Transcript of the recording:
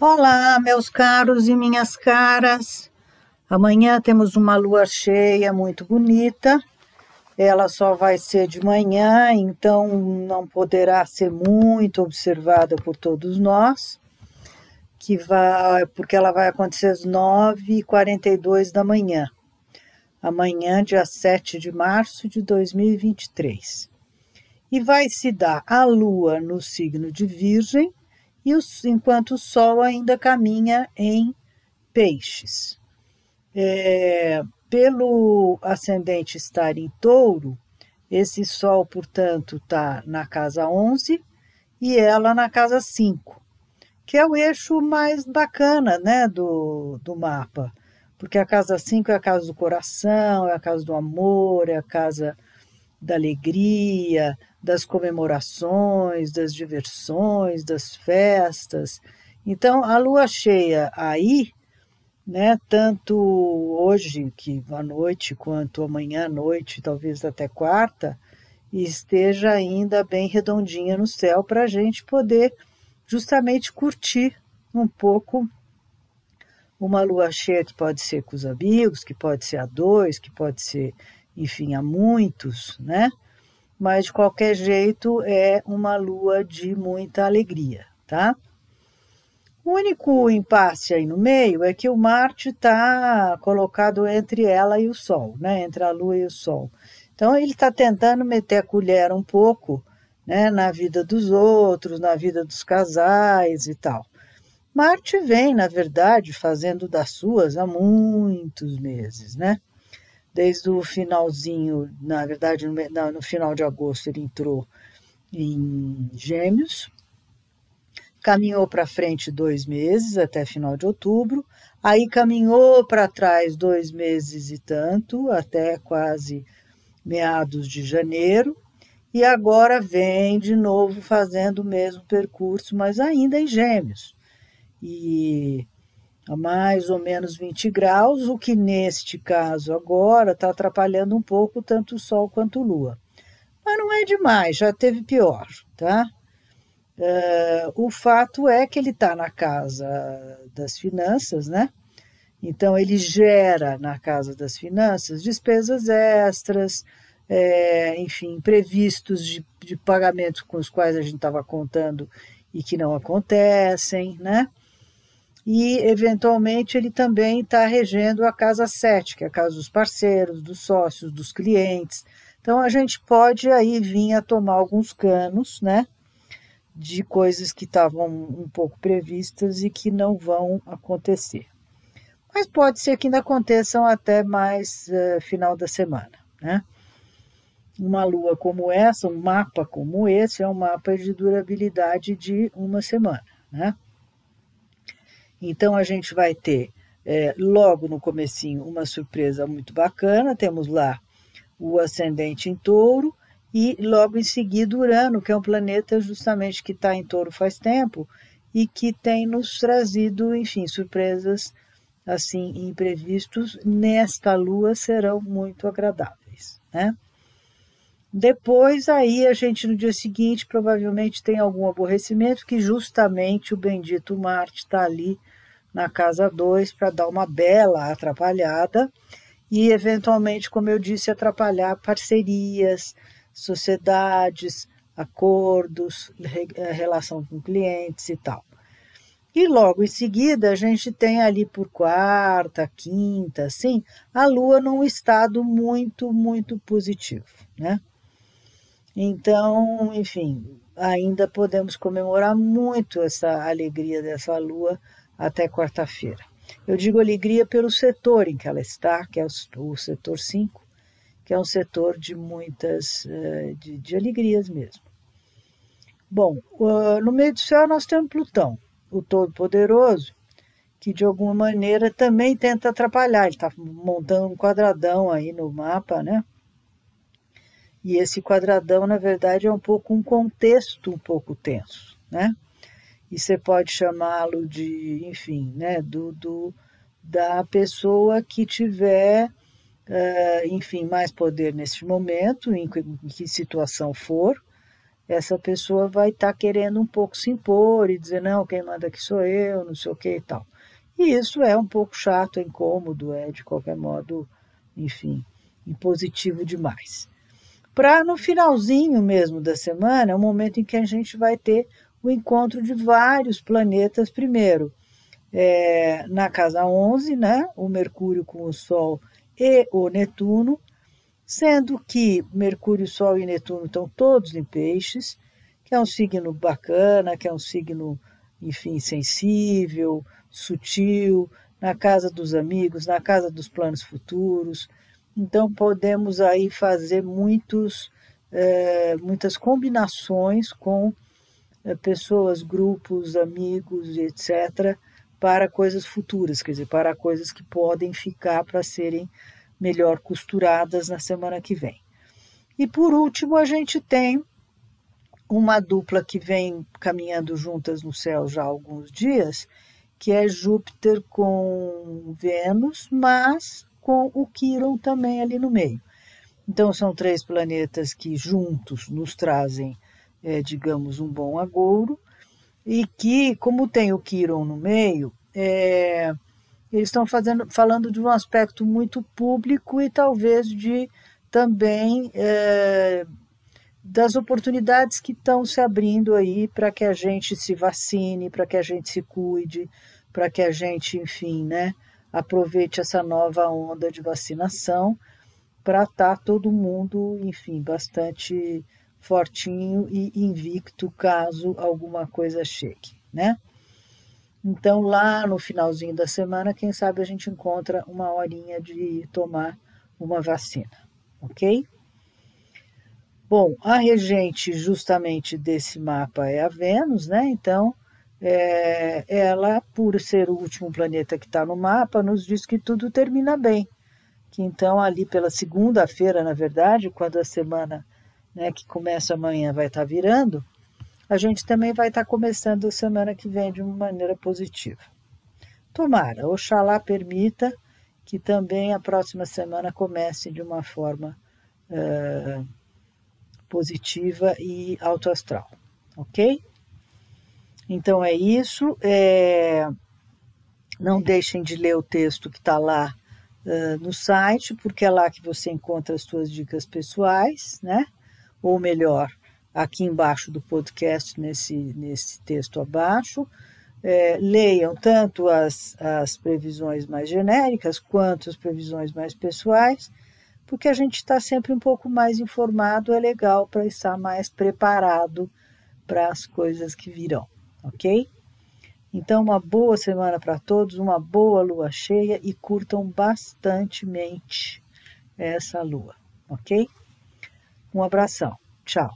Olá, meus caros e minhas caras. Amanhã temos uma lua cheia muito bonita. Ela só vai ser de manhã, então não poderá ser muito observada por todos nós, que vai, porque ela vai acontecer às 9h42 da manhã. Amanhã, dia 7 de março de 2023. E vai se dar a lua no signo de Virgem e os, enquanto o Sol ainda caminha em peixes. É, pelo ascendente estar em touro, esse Sol, portanto, está na casa 11 e ela na casa 5, que é o eixo mais bacana né, do, do mapa, porque a casa 5 é a casa do coração, é a casa do amor, é a casa da alegria, das comemorações, das diversões, das festas. Então, a lua cheia aí, né, tanto hoje, que à noite, quanto amanhã à noite, talvez até quarta, esteja ainda bem redondinha no céu para a gente poder justamente curtir um pouco uma lua cheia que pode ser com os amigos, que pode ser a dois, que pode ser, enfim, a muitos, né? Mas de qualquer jeito é uma lua de muita alegria, tá? O único impasse aí no meio é que o Marte está colocado entre ela e o Sol, né? Entre a Lua e o Sol. Então ele está tentando meter a colher um pouco, né? Na vida dos outros, na vida dos casais e tal. Marte vem, na verdade, fazendo das suas há muitos meses, né? Desde o finalzinho, na verdade, no, no final de agosto, ele entrou em Gêmeos, caminhou para frente dois meses, até final de outubro, aí caminhou para trás dois meses e tanto, até quase meados de janeiro, e agora vem de novo fazendo o mesmo percurso, mas ainda em Gêmeos. E a mais ou menos 20 graus, o que neste caso agora está atrapalhando um pouco tanto o Sol quanto a Lua. Mas não é demais, já teve pior, tá? Uh, o fato é que ele está na casa das finanças, né? Então ele gera na casa das finanças despesas extras, é, enfim, previstos de, de pagamentos com os quais a gente estava contando e que não acontecem, né? E, eventualmente, ele também está regendo a casa 7, que é a casa dos parceiros, dos sócios, dos clientes. Então, a gente pode aí vir a tomar alguns canos, né? De coisas que estavam um pouco previstas e que não vão acontecer. Mas pode ser que ainda aconteçam até mais uh, final da semana, né? Uma lua como essa, um mapa como esse, é um mapa de durabilidade de uma semana, né? Então a gente vai ter é, logo no comecinho uma surpresa muito bacana. Temos lá o ascendente em touro e logo em seguida Urano, que é um planeta justamente que está em touro faz tempo e que tem nos trazido, enfim, surpresas assim imprevistos nesta lua serão muito agradáveis, né? Depois aí a gente no dia seguinte provavelmente tem algum aborrecimento que justamente o bendito Marte está ali na casa 2 para dar uma bela atrapalhada e, eventualmente, como eu disse, atrapalhar parcerias, sociedades, acordos, eh, relação com clientes e tal. E logo em seguida, a gente tem ali por quarta, quinta, assim, a Lua num estado muito, muito positivo, né? Então, enfim, ainda podemos comemorar muito essa alegria dessa Lua até quarta-feira. Eu digo alegria pelo setor em que ela está, que é o, setor 5, que é um setor de muitas, eh, de, de alegrias mesmo. Bom, no meio do céu nós temos Plutão, o Todo-Poderoso, que de alguma maneira também tenta atrapalhar. Ele está montando um quadradão aí no mapa, né? E esse quadradão, na verdade, é um pouco um contexto um pouco tenso, né? e você pode chamá-lo de, enfim, né, do, do, da pessoa que tiver, uh, enfim, mais poder neste momento, em, em que situação for, essa pessoa vai estar tá querendo um pouco se impor e dizer, não, quem manda aqui sou eu, não sei o que e tal. E isso é um pouco chato, é incômodo, é de qualquer modo, enfim, impositivo demais. Para no finalzinho mesmo da semana, é o momento em que a gente vai ter o encontro de vários planetas primeiro. É, na casa 11, né, o Mercúrio com o Sol e o Netuno, sendo que Mercúrio, Sol e Netuno estão todos em peixes, que é um signo bacana, que é um signo, enfim, sensível, sutil, na casa dos amigos, na casa dos planos futuros. Então podemos aí fazer muitos, é, muitas combinações com é, pessoas, grupos, amigos, etc., para coisas futuras, quer dizer, para coisas que podem ficar para serem melhor costuradas na semana que vem. E por último, a gente tem uma dupla que vem caminhando juntas no céu já há alguns dias, que é Júpiter com Vênus, mas com o Quiron também ali no meio. Então, são três planetas que juntos nos trazem, é, digamos, um bom agouro, e que, como tem o Quiron no meio, é, eles estão fazendo, falando de um aspecto muito público e talvez de também é, das oportunidades que estão se abrindo aí para que a gente se vacine, para que a gente se cuide, para que a gente, enfim, né, aproveite essa nova onda de vacinação para estar tá todo mundo, enfim, bastante fortinho e invicto caso alguma coisa chegue, né? Então, lá no finalzinho da semana, quem sabe a gente encontra uma horinha de tomar uma vacina, ok? Bom, a regente justamente desse mapa é a Vênus, né? Então, é, ela, por ser o último planeta que está no mapa, nos diz que tudo termina bem. Que então, ali pela segunda-feira, na verdade, quando a semana né, que começa amanhã vai estar tá virando, a gente também vai estar tá começando a semana que vem de uma maneira positiva. Tomara, Oxalá permita que também a próxima semana comece de uma forma uh, positiva e autoastral, ok? Então é isso. É... Não deixem de ler o texto que está lá uh, no site, porque é lá que você encontra as suas dicas pessoais, né? Ou melhor, aqui embaixo do podcast, nesse, nesse texto abaixo. É, leiam tanto as, as previsões mais genéricas quanto as previsões mais pessoais, porque a gente está sempre um pouco mais informado, é legal para estar mais preparado para as coisas que virão, ok? Então, uma boa semana para todos, uma boa lua cheia e curtam bastantemente essa lua, ok? Um abração, tchau.